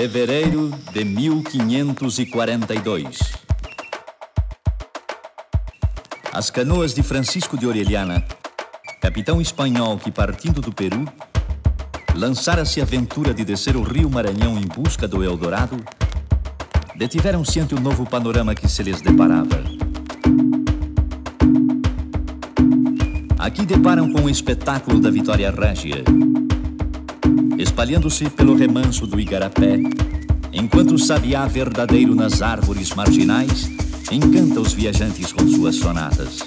Fevereiro de 1542. As canoas de Francisco de Orellana, capitão espanhol que, partindo do Peru, lançara-se a aventura de descer o rio Maranhão em busca do Eldorado, detiveram-se ante o novo panorama que se lhes deparava. Aqui deparam com o espetáculo da Vitória Régia, espalhando-se pelo remanso do Igarapé, enquanto o sabiá verdadeiro nas árvores marginais encanta os viajantes com suas sonatas.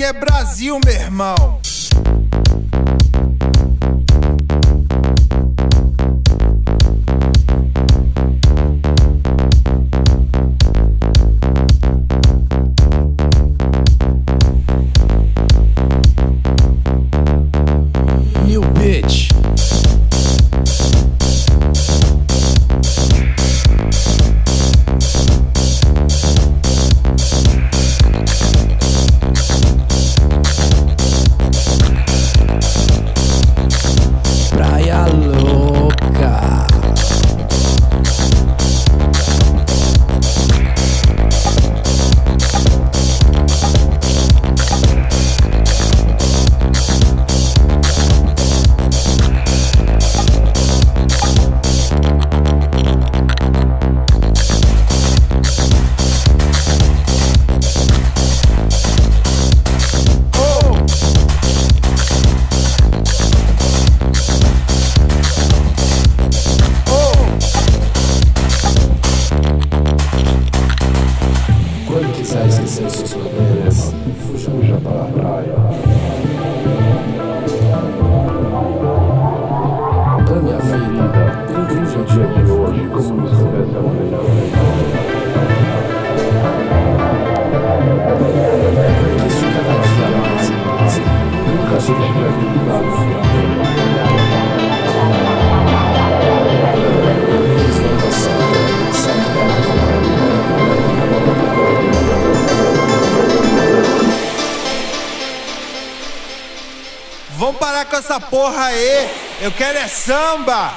Aqui é Brasil, meu irmão. Samba.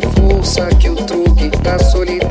Força que o truque da solidão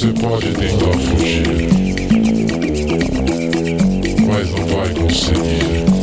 Você pode tentar fugir, mas não vai conseguir.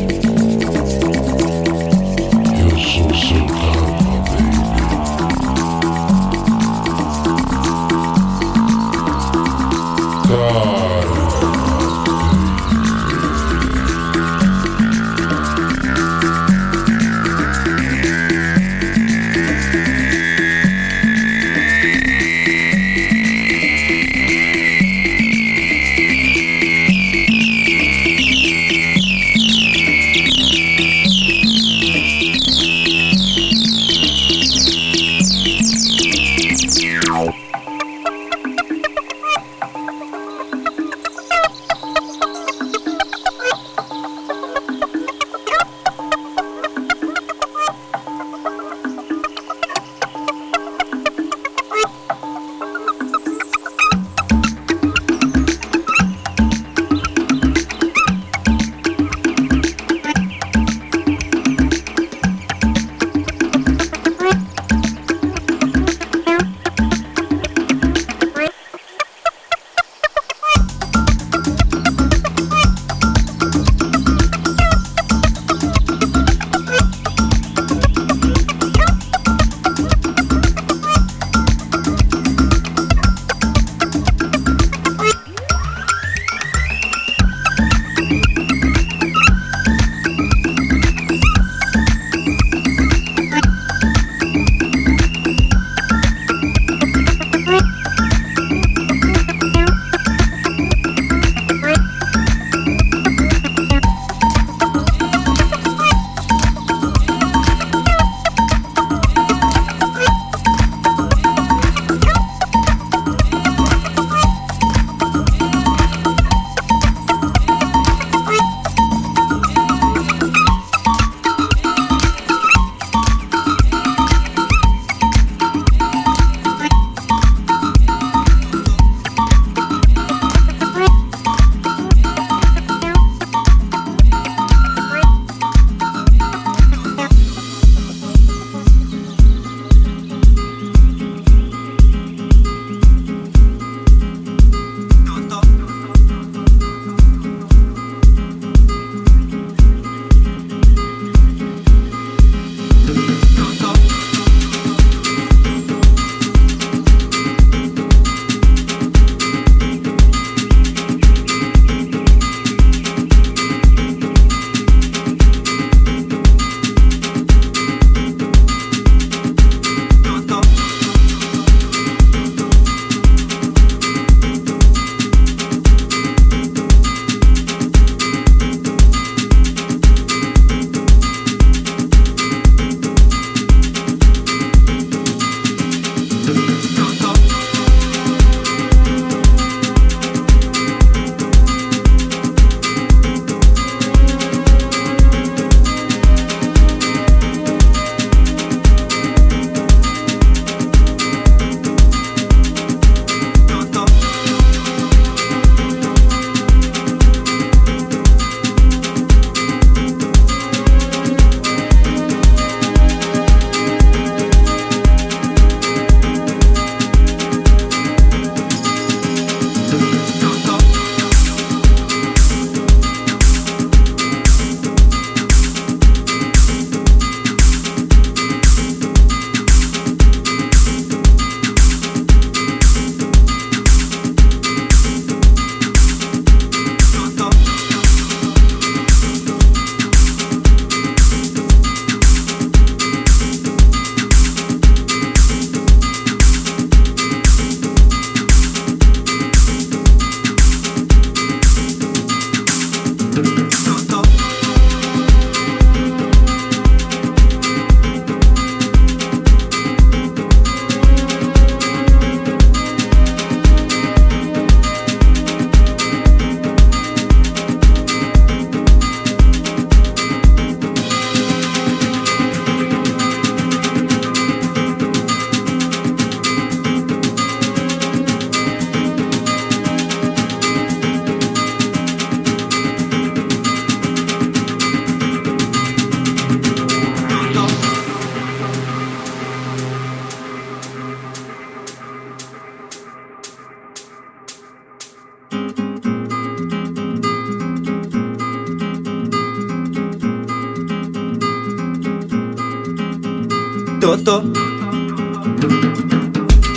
Totô.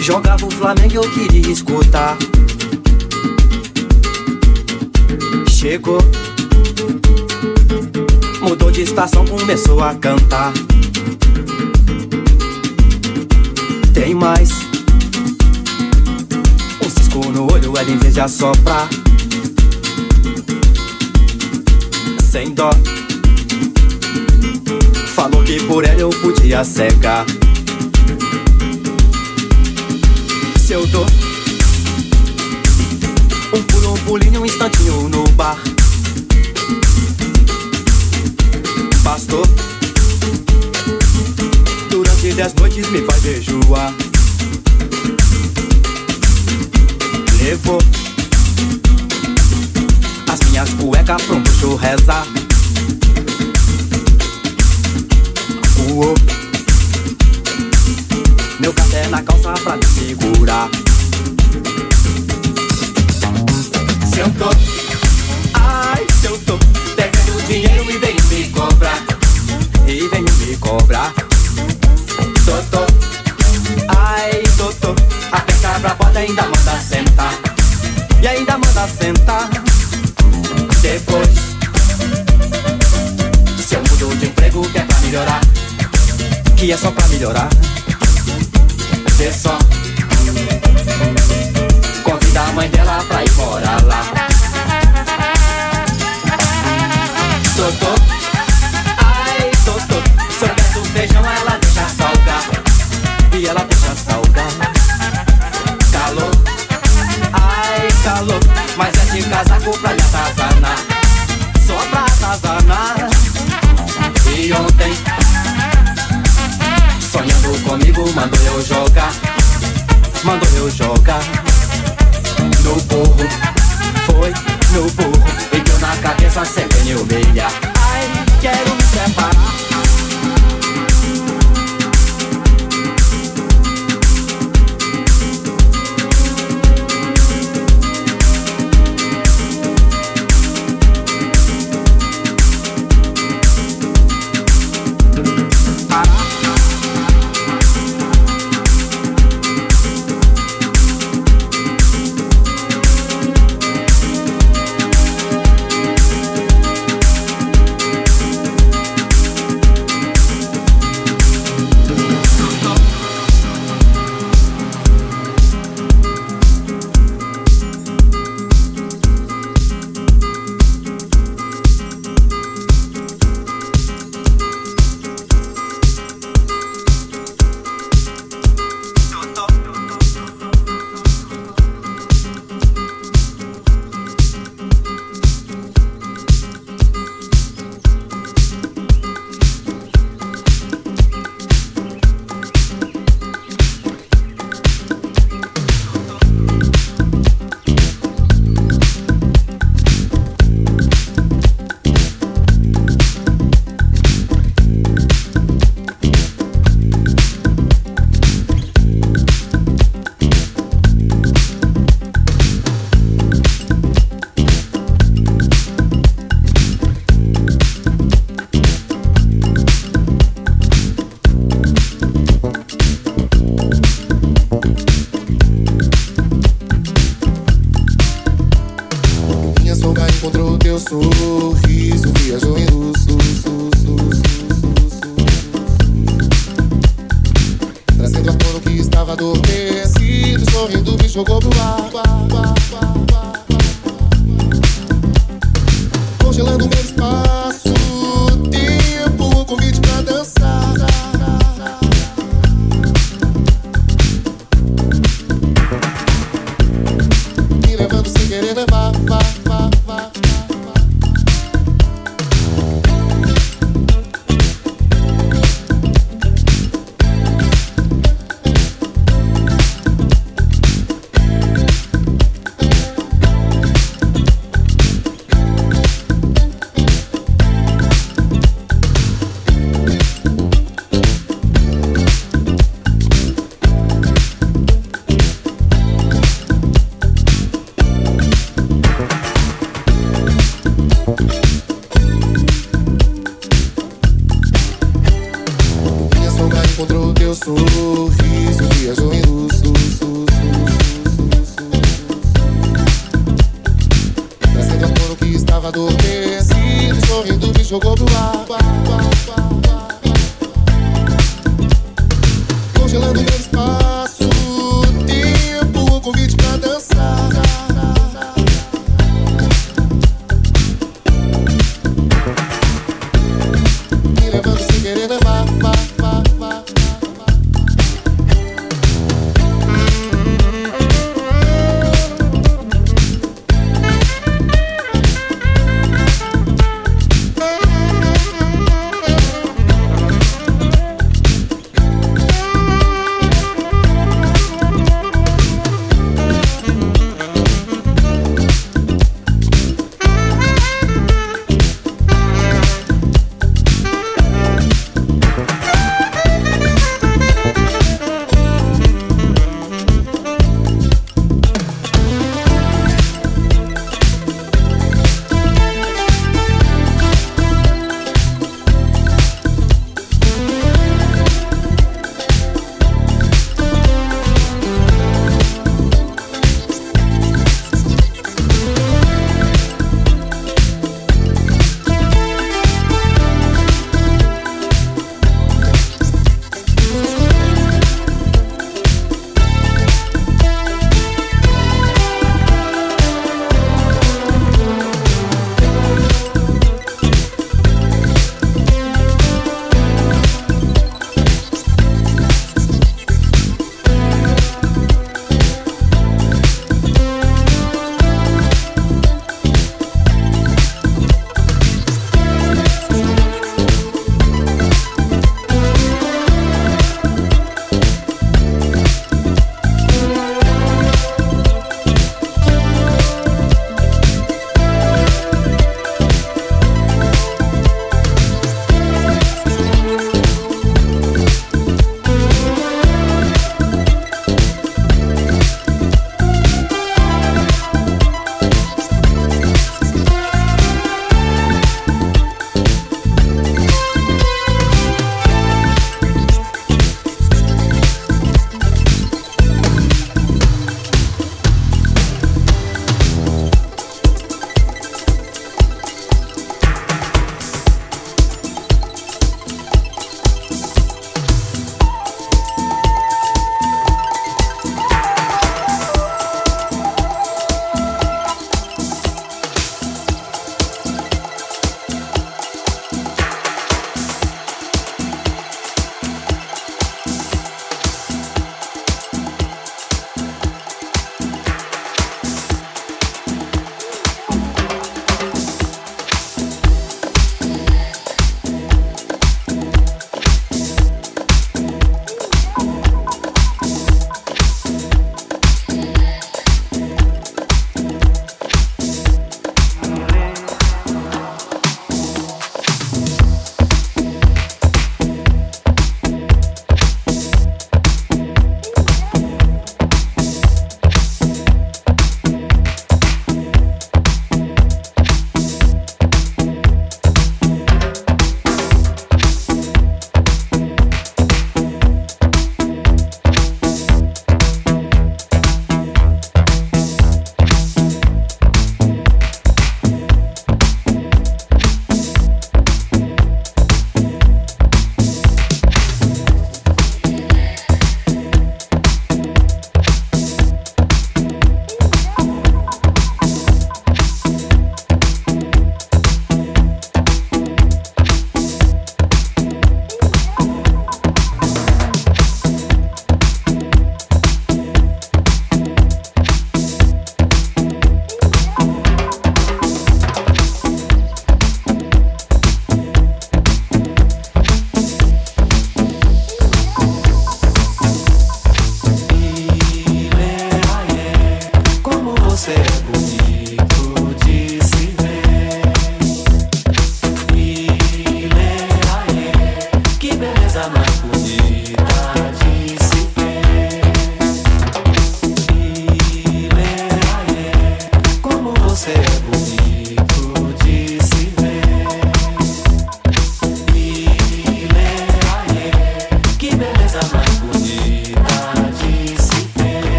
Jogava o Flamengo eu queria escutar. Chegou. Mudou de estação, começou a cantar. Tem mais. Um cisco no olho, ela em vez de assoprar. Sem dó. Falou que por ela eu podia cegar. Se eu dou um pulo, um pulinho, um instantinho no bar. Bastou. Durante dez noites me faz jejuar. Levou as minhas cuecas pra um bruxo rezar. Uou. Na calça pra me segurar. Se eu tô, ai, se eu tô devendo dinheiro e venho me cobrar. E venho me cobrar. Totô, ai, totô. Aperta pra porta ainda manda sentar. E ainda manda sentar. Depois, se eu mudo de emprego que é pra melhorar. Que é só pra melhorar. Vê só. Convida a mãe dela pra ir morar lá. Totô, ai, totô. Sorvete do feijão ela deixa salgar. E ela deixa salgar. Calor, ai, calor. Mas é de casaco pra lhe atazanar. Só pra atazanar. E ontem, comigo, mandou eu jogar. Mandou eu jogar. No burro, foi no burro. E deu na cabeça sem pneu meia. Ai, quero me separar.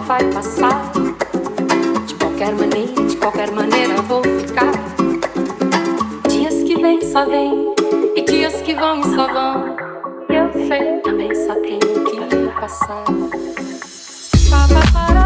vai passar. De qualquer maneira, de qualquer maneira eu vou ficar. Dias que vêm só vêm, e dias que vão só vão. Eu sei, também só tenho que passar. Pá,